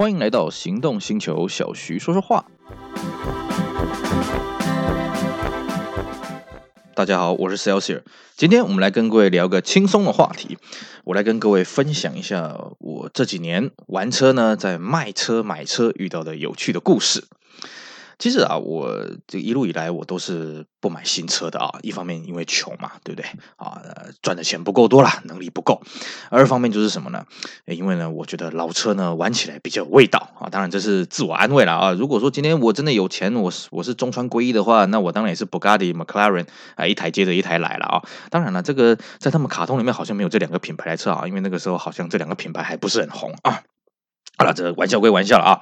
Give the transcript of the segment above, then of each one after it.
欢迎来到行动星球，小徐说说话。大家好，我是 Celsius，今天我们来跟各位聊个轻松的话题。我来跟各位分享一下我这几年玩车呢，在卖车买车遇到的有趣的故事。其实啊，我这一路以来我都是不买新车的啊。一方面因为穷嘛，对不对啊？赚的钱不够多啦，能力不够。二方面就是什么呢？因为呢，我觉得老车呢玩起来比较有味道啊。当然这是自我安慰了啊。如果说今天我真的有钱，我是我是中川归一的话，那我当然也是 Bugatti、McLaren 啊，一台接着一台来了啊。当然了，这个在他们卡通里面好像没有这两个品牌来车啊，因为那个时候好像这两个品牌还不是很红啊。好了，这玩笑归玩笑了啊。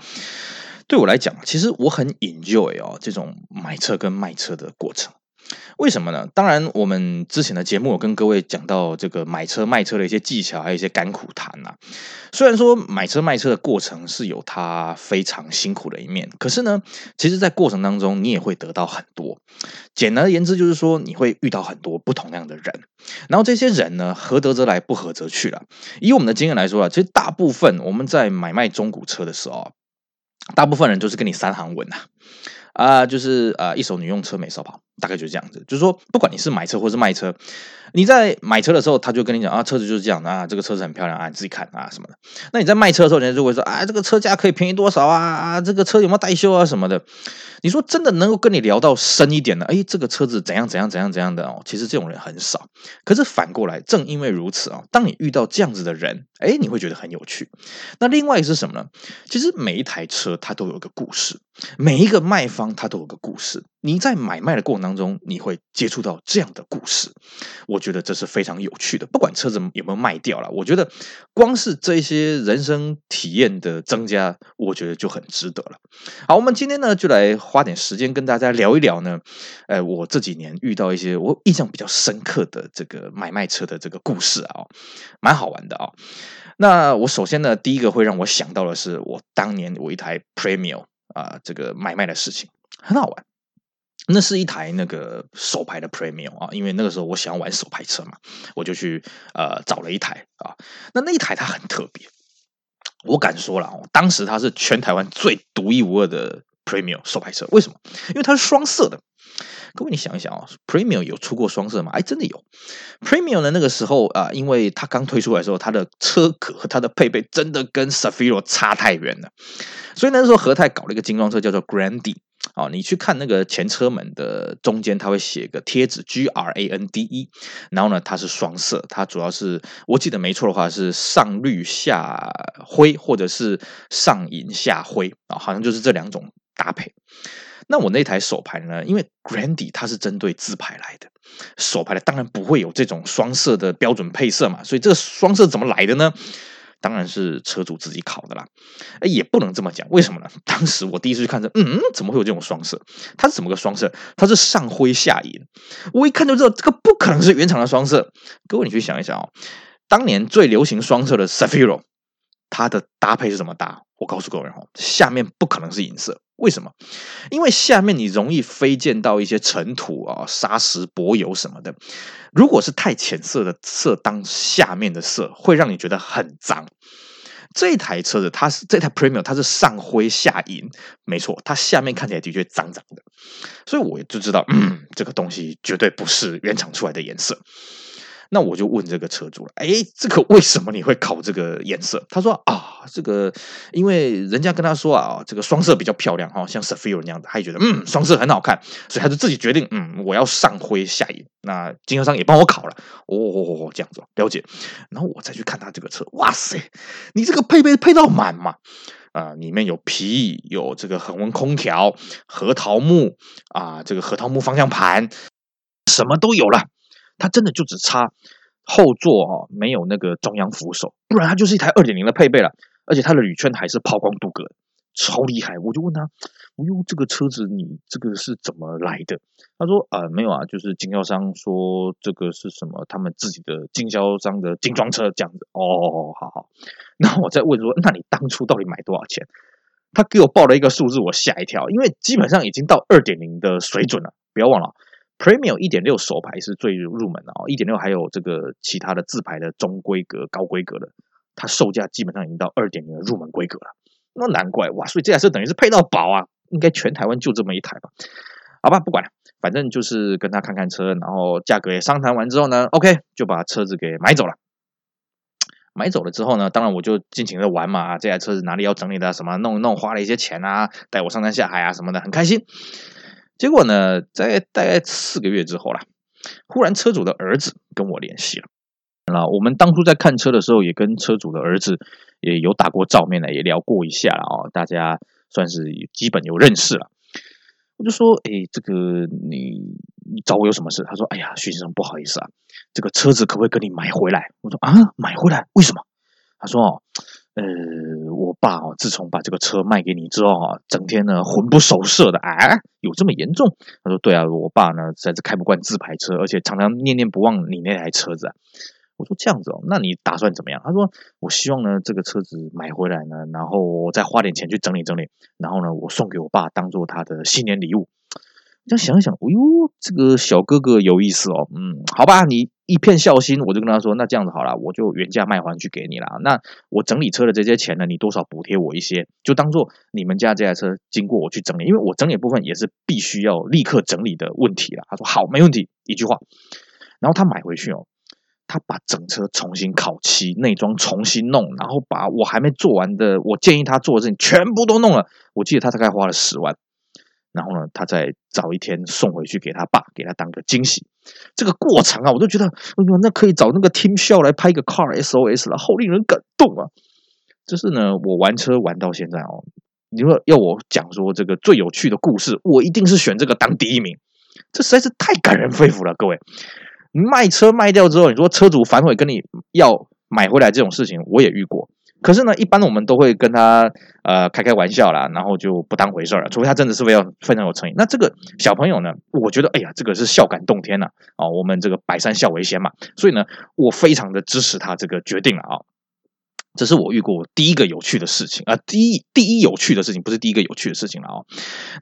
对我来讲，其实我很 enjoy 哦，这种买车跟卖车的过程。为什么呢？当然，我们之前的节目有跟各位讲到这个买车卖车的一些技巧，还有一些甘苦谈呐。虽然说买车卖车的过程是有它非常辛苦的一面，可是呢，其实，在过程当中你也会得到很多。简而言之，就是说你会遇到很多不同样的人，然后这些人呢，合得则来，不合则去了。以我们的经验来说啊，其实大部分我们在买卖中古车的时候。大部分人都是跟你三行文啊，啊，就是啊，一手女用车没少跑，大概就是这样子。就是说，不管你是买车或是卖车，你在买车的时候，他就跟你讲啊，车子就是这样啊，这个车子很漂亮啊，你自己看啊什么的。那你在卖车的时候，人家就会说啊，这个车价可以便宜多少啊？这个车有没有代修啊什么的。你说真的能够跟你聊到深一点的，哎，这个车子怎样怎样怎样怎样的哦，其实这种人很少。可是反过来，正因为如此啊，当你遇到这样子的人，哎，你会觉得很有趣。那另外是什么呢？其实每一台车它都有一个故事，每一个卖方它都有个故事。你在买卖的过程当中，你会接触到这样的故事，我觉得这是非常有趣的。不管车子有没有卖掉了，我觉得光是这些人生体验的增加，我觉得就很值得了。好，我们今天呢就来花点时间跟大家聊一聊呢，呃，我这几年遇到一些我印象比较深刻的这个买卖车的这个故事啊，蛮好玩的啊。那我首先呢，第一个会让我想到的是我当年我一台 Premium 啊，这个买卖的事情很好玩。那是一台那个手排的 Premium 啊，因为那个时候我想要玩手排车嘛，我就去呃找了一台啊。那那一台它很特别，我敢说了哦，当时它是全台湾最独一无二的 Premium 手排车。为什么？因为它是双色的。各位你想一想啊，Premium 有出过双色吗？哎，真的有。Premium 的那个时候啊，因为它刚推出来的时候，它的车壳和它的配备真的跟 Safiro 差太远了，所以那时候和泰搞了一个精装车，叫做 Grandi。哦，你去看那个前车门的中间，它会写个贴纸 G R A N D E，然后呢，它是双色，它主要是我记得没错的话是上绿下灰，或者是上银下灰啊，好像就是这两种搭配。那我那台手牌呢，因为 Grande 它是针对自拍来的，手牌的当然不会有这种双色的标准配色嘛，所以这个双色怎么来的呢？当然是车主自己考的啦，哎，也不能这么讲，为什么呢？当时我第一次去看车，嗯，怎么会有这种双色？它是怎么个双色？它是上灰下银，我一看就知道这个不可能是原厂的双色。各位，你去想一想哦，当年最流行双色的 Safiro，它的搭配是怎么搭？我告诉各位哦，下面不可能是银色。为什么？因为下面你容易飞溅到一些尘土啊、砂石、柏油什么的。如果是太浅色的色当下面的色，会让你觉得很脏。这台车子它是这台 Premium，它是上灰下银，没错，它下面看起来的确脏脏的。所以我就知道，嗯，这个东西绝对不是原厂出来的颜色。那我就问这个车主了，哎，这个为什么你会考这个颜色？他说啊，这个因为人家跟他说啊，这个双色比较漂亮哈，像 Safiro 那样的，他也觉得嗯，双色很好看，所以他就自己决定，嗯，我要上灰下银。那经销商也帮我考了，哦，这样子了解。然后我再去看他这个车，哇塞，你这个配备配到满嘛？啊、里面有皮，有这个恒温空调，核桃木啊，这个核桃木方向盘，什么都有了。它真的就只差后座哈、哦，没有那个中央扶手，不然它就是一台二点零的配备了。而且它的铝圈还是抛光镀铬，超厉害！我就问他，我用这个车子你这个是怎么来的？他说啊、呃，没有啊，就是经销商说这个是什么，他们自己的经销商的精装车这样子。哦，好好。那我再问说，那你当初到底买多少钱？他给我报了一个数字，我吓一跳，因为基本上已经到二点零的水准了。不要忘了。Premium 一点六手排是最入门的哦，一点六还有这个其他的自排的中规格、高规格的，它售价基本上已经到二点零的入门规格了。那难怪哇，所以这台车等于是配到宝啊，应该全台湾就这么一台吧？好吧，不管了，反正就是跟他看看车，然后价格也商谈完之后呢，OK 就把车子给买走了。买走了之后呢，当然我就尽情的玩嘛，这台车子哪里要整理的，什么弄一弄，花了一些钱啊，带我上山下海啊什么的，很开心。结果呢，在大概四个月之后啦，忽然车主的儿子跟我联系了。那我们当初在看车的时候，也跟车主的儿子也有打过照面的，也聊过一下了哦，大家算是基本有认识了。我就说，哎，这个你你找我有什么事？他说，哎呀，徐先生不好意思啊，这个车子可不可以跟你买回来？我说啊，买回来？为什么？他说哦，呃，我爸哦，自从把这个车卖给你之后啊，整天呢魂不守舍的，啊，有这么严重？他说对啊，我爸呢实在是开不惯自排车，而且常常念念不忘你那台车子啊。我说这样子哦，那你打算怎么样？他说，我希望呢这个车子买回来呢，然后我再花点钱去整理整理，然后呢我送给我爸当做他的新年礼物。这样想想，哎呦，这个小哥哥有意思哦。嗯，好吧，你一片孝心，我就跟他说，那这样子好了，我就原价卖还去给你了。那我整理车的这些钱呢，你多少补贴我一些，就当做你们家这台车经过我去整理，因为我整理部分也是必须要立刻整理的问题了。他说好，没问题，一句话。然后他买回去哦。他把整车重新烤漆，内装重新弄，然后把我还没做完的，我建议他做的事情全部都弄了。我记得他大概花了十万，然后呢，他再找一天送回去给他爸，给他当个惊喜。这个过程啊，我都觉得，哎呦，那可以找那个 Tim Shaw 来拍一个 Car SOS 了，好令人感动啊！就是呢，我玩车玩到现在哦，你说要我讲说这个最有趣的故事，我一定是选这个当第一名。这实在是太感人肺腑了，各位。卖车卖掉之后，你说车主反悔跟你要买回来这种事情，我也遇过。可是呢，一般我们都会跟他呃开开玩笑啦，然后就不当回事儿了。除非他真的是非常非常有诚意。那这个小朋友呢，我觉得哎呀，这个是孝感动天呐啊、我们这个百善孝为先嘛，所以呢，我非常的支持他这个决定了啊。这是我遇过第一个有趣的事情啊，第一第一有趣的事情，不是第一个有趣的事情了啊。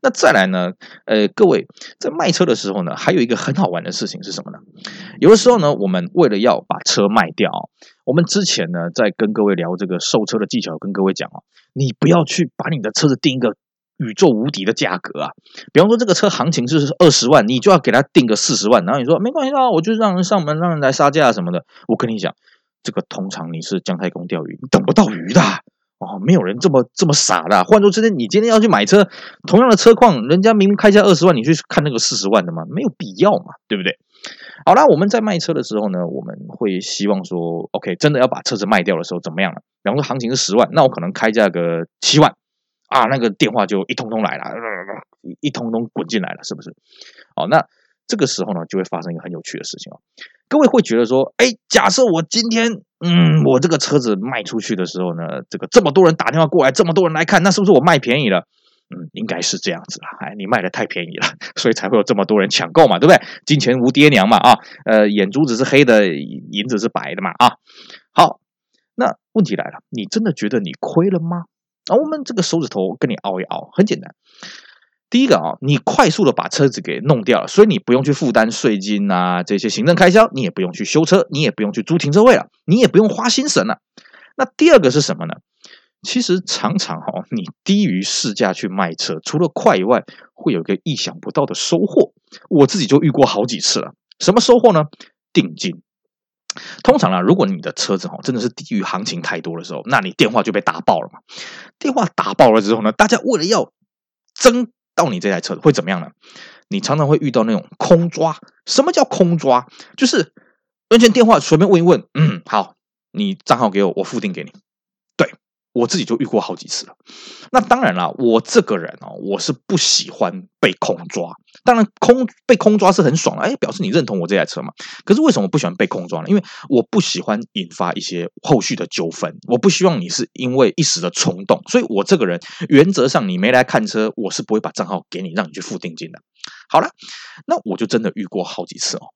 那再来呢，呃，各位在卖车的时候呢，还有一个很好玩的事情是什么呢？有的时候呢，我们为了要把车卖掉，我们之前呢在跟各位聊这个售车的技巧，跟各位讲啊，你不要去把你的车子定一个宇宙无敌的价格啊。比方说这个车行情是二十万，你就要给他定个四十万，然后你说没关系啊，我就让人上门，让人来杀价什么的。我跟你讲。这个通常你是姜太公钓鱼，你等不到鱼的哦，没有人这么这么傻的。换做今天，你今天要去买车，同样的车况，人家明明开价二十万，你去看那个四十万的吗？没有必要嘛，对不对？好啦，我们在卖车的时候呢，我们会希望说，OK，真的要把车子卖掉的时候怎么样了？比方说行情是十万，那我可能开价个七万啊，那个电话就一通通来了，一通通滚进来了，是不是？好，那这个时候呢，就会发生一个很有趣的事情哦。各位会觉得说，哎，假设我今天，嗯，我这个车子卖出去的时候呢，这个这么多人打电话过来，这么多人来看，那是不是我卖便宜了？嗯，应该是这样子了。哎，你卖的太便宜了，所以才会有这么多人抢购嘛，对不对？金钱无爹娘嘛，啊，呃，眼珠子是黑的，银子是白的嘛，啊。好，那问题来了，你真的觉得你亏了吗？啊，我们这个手指头跟你凹一凹，很简单。第一个啊，你快速的把车子给弄掉了，所以你不用去负担税金啊这些行政开销，你也不用去修车，你也不用去租停车位了，你也不用花心神了。那第二个是什么呢？其实常常哈，你低于市价去卖车，除了快以外，会有一个意想不到的收获。我自己就遇过好几次了。什么收获呢？定金。通常啊，如果你的车子哈真的是低于行情太多的时候，那你电话就被打爆了嘛。电话打爆了之后呢，大家为了要争。到你这台车会怎么样呢？你常常会遇到那种空抓。什么叫空抓？就是完全电话随便问一问，嗯，好，你账号给我，我付定给你。我自己就遇过好几次了。那当然了，我这个人哦，我是不喜欢被空抓。当然，空被空抓是很爽的，哎，表示你认同我这台车嘛。可是为什么不喜欢被空抓呢？因为我不喜欢引发一些后续的纠纷。我不希望你是因为一时的冲动，所以我这个人原则上你没来看车，我是不会把账号给你，让你去付定金的。好了，那我就真的遇过好几次哦。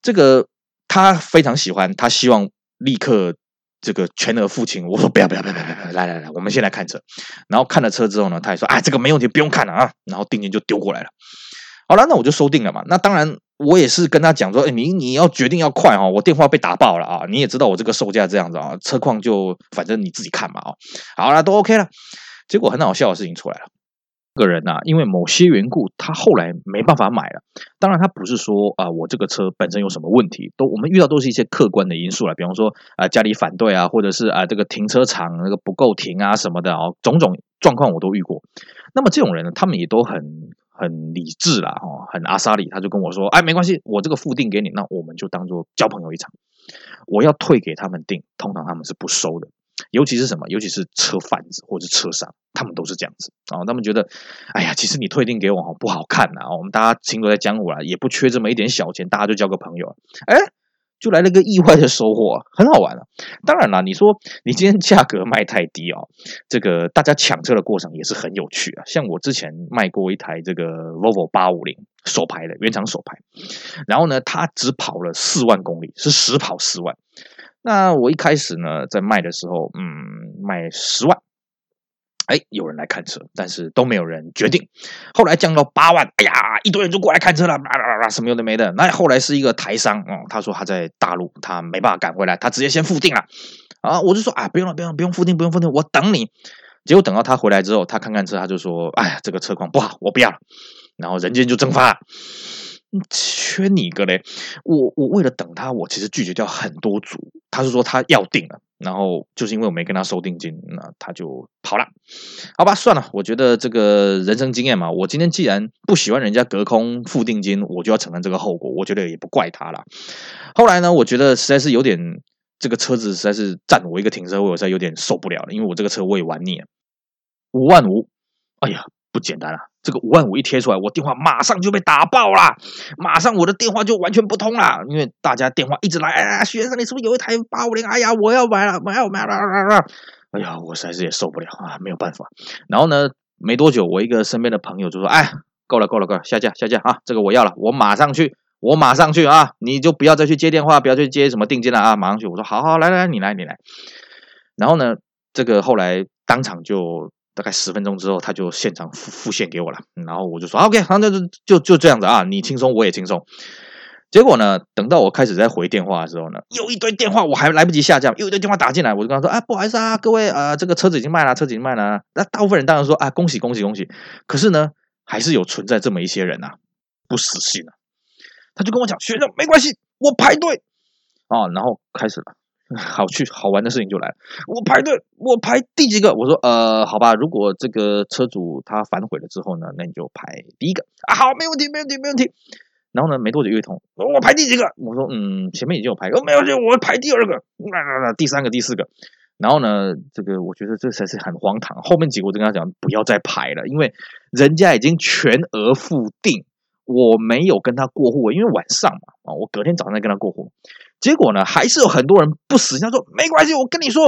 这个他非常喜欢，他希望立刻。这个全额付清，我说不要不要不要不要，来来来，我们先来看车。然后看了车之后呢，他也说，哎，这个没问题，不用看了啊。然后定金就丢过来了。好了，那我就收定了嘛。那当然，我也是跟他讲说，哎，你你要决定要快哈，我电话被打爆了啊。你也知道我这个售价这样子啊，车况就反正你自己看嘛啊。好了，都 OK 了。结果很好笑的事情出来了。个人呐，因为某些缘故，他后来没办法买了。当然，他不是说啊，我这个车本身有什么问题，都我们遇到都是一些客观的因素了，比方说啊，家里反对啊，或者是啊，这个停车场那个不够停啊什么的哦，种种状况我都遇过。那么这种人呢，他们也都很很理智啦，哦，很阿萨里，他就跟我说，哎，没关系，我这个付定给你，那我们就当做交朋友一场。我要退给他们定，通常他们是不收的。尤其是什么？尤其是车贩子或者车商，他们都是这样子啊、他们觉得，哎呀，其实你退订给我不好看呐。我们大家行走在江湖啊，也不缺这么一点小钱，大家就交个朋友。哎，就来了个意外的收获，很好玩啊。当然了，你说你今天价格卖太低哦，这个大家抢车的过程也是很有趣啊。像我之前卖过一台这个 Volvo 850手排的原厂手排，然后呢，它只跑了四万公里，是实跑四万。那我一开始呢，在卖的时候，嗯，卖十万，哎，有人来看车，但是都没有人决定。后来降到八万，哎呀，一堆人就过来看车了，啦啦啦，什么有的没的。那后来是一个台商，哦，他说他在大陆，他没办法赶回来，他直接先付定了。啊，我就说啊，不用了，不用了，不用付定，不用付定，我等你。结果等到他回来之后，他看看车，他就说，哎呀，这个车况不好，我不要了。然后人间就蒸发了。缺你一个嘞！我我为了等他，我其实拒绝掉很多组。他是说他要定了，然后就是因为我没跟他收定金，那他就跑了。好吧，算了，我觉得这个人生经验嘛，我今天既然不喜欢人家隔空付定金，我就要承担这个后果。我觉得也不怪他了。后来呢，我觉得实在是有点这个车子实在是占我一个停车位，我实在有点受不了了，因为我这个车我也玩腻了。五万五，哎呀！不简单啊！这个五万五一贴出来，我电话马上就被打爆了，马上我的电话就完全不通了，因为大家电话一直来，哎呀，许先生，你是不是有一台八五零？哎呀，我要买了，买了，买了，哎呀，我实在是也受不了啊，没有办法。然后呢，没多久，我一个身边的朋友就说：“哎，够了，够了，够了，下架，下架啊！这个我要了，我马上去，我马上去啊！你就不要再去接电话，不要去接什么定金了啊！马上去。”我说：“好好，来来，你来，你来。”然后呢，这个后来当场就。大概十分钟之后，他就现场付付现给我了，然后我就说 OK，好，那就就就这样子啊，你轻松我也轻松。结果呢，等到我开始在回电话的时候呢，又一堆电话，我还来不及下降，又一堆电话打进来，我就跟他说啊，不好意思啊，各位啊、这个车子已经卖了，车子已经卖了。那大部分人当然说啊，恭喜恭喜恭喜。可是呢，还是有存在这么一些人呐、啊，不死心啊。他就跟我讲，学生没关系，我排队啊，然后开始了。好去好玩的事情就来了，我排队，我排第几个？我说呃，好吧，如果这个车主他反悔了之后呢，那你就排第一个啊，好，没问题，没问题，没问题。然后呢，没多久又一通，我排第几个？我说嗯，前面已经有排过，没问题，我排第二个，那那那第三个，第四个。然后呢，这个我觉得这才是很荒唐。后面几个我就跟他讲，不要再排了，因为人家已经全额付定，我没有跟他过户，因为晚上嘛啊，我隔天早上再跟他过户。结果呢，还是有很多人不死心。他说：“没关系，我跟你说，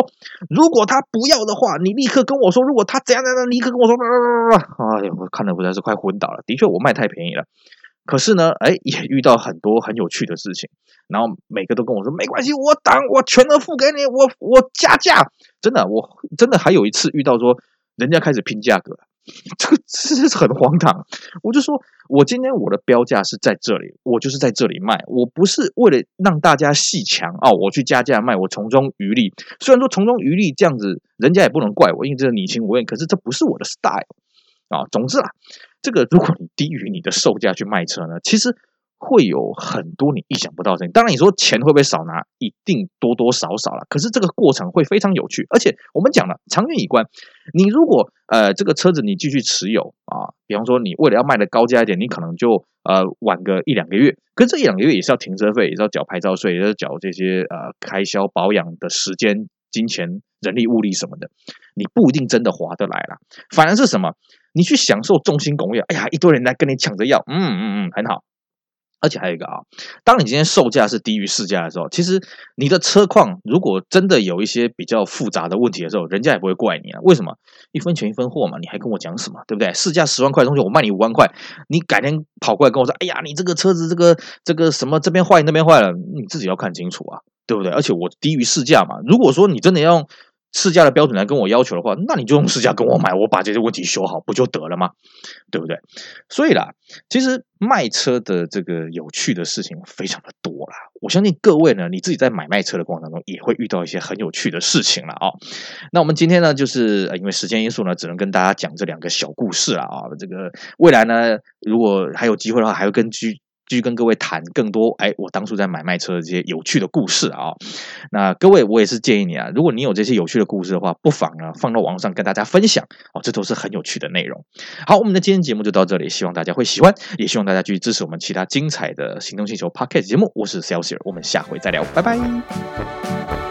如果他不要的话，你立刻跟我说。如果他怎样怎样，立刻跟我说。”哎呀，我看的实在是快昏倒了。的确，我卖太便宜了。可是呢，哎，也遇到很多很有趣的事情。然后每个都跟我说：“没关系，我等，我全额付给你，我我加价。”真的，我真的还有一次遇到说，人家开始拼价格。这个真是很荒唐，我就说，我今天我的标价是在这里，我就是在这里卖，我不是为了让大家戏强哦，我去加价卖，我从中渔利。虽然说从中渔利这样子，人家也不能怪我，因为这是你情我愿，可是这不是我的 style 啊。总之啊，这个如果你低于你的售价去卖车呢，其实。会有很多你意想不到的。当然，你说钱会不会少拿？一定多多少少了。可是这个过程会非常有趣，而且我们讲了长远以观。你如果呃这个车子你继续持有啊，比方说你为了要卖的高价一点，你可能就呃晚个一两个月。可这一两个月也是要停车费，也是要缴牌照税，也是要缴这些呃开销保养的时间、金钱、人力物力什么的。你不一定真的划得来了。反而是什么？你去享受众星拱月。哎呀，一堆人来跟你抢着要，嗯嗯嗯，很好。而且还有一个啊，当你今天售价是低于市价的时候，其实你的车况如果真的有一些比较复杂的问题的时候，人家也不会怪你啊。为什么？一分钱一分货嘛，你还跟我讲什么？对不对？市价十万块的东西，我卖你五万块，你改天跑过来跟我说，哎呀，你这个车子这个这个什么这边坏那边坏了，你自己要看清楚啊，对不对？而且我低于市价嘛，如果说你真的要用。市价的标准来跟我要求的话，那你就用市价跟我买，我把这些问题修好不就得了吗？对不对？所以啦，其实卖车的这个有趣的事情非常的多啦。我相信各位呢，你自己在买卖车的过程当中也会遇到一些很有趣的事情了啊、那我们今天呢，就是因为时间因素呢，只能跟大家讲这两个小故事了啊。这个未来呢，如果还有机会的话，还会根据。继续跟各位谈更多，哎，我当初在买卖车的这些有趣的故事啊、那各位，我也是建议你啊，如果你有这些有趣的故事的话，不妨啊放到网上跟大家分享哦，这都是很有趣的内容。好，我们的今天节目就到这里，希望大家会喜欢，也希望大家继续支持我们其他精彩的行动星球 Podcast 节目。我是 Celsius，我们下回再聊，拜拜。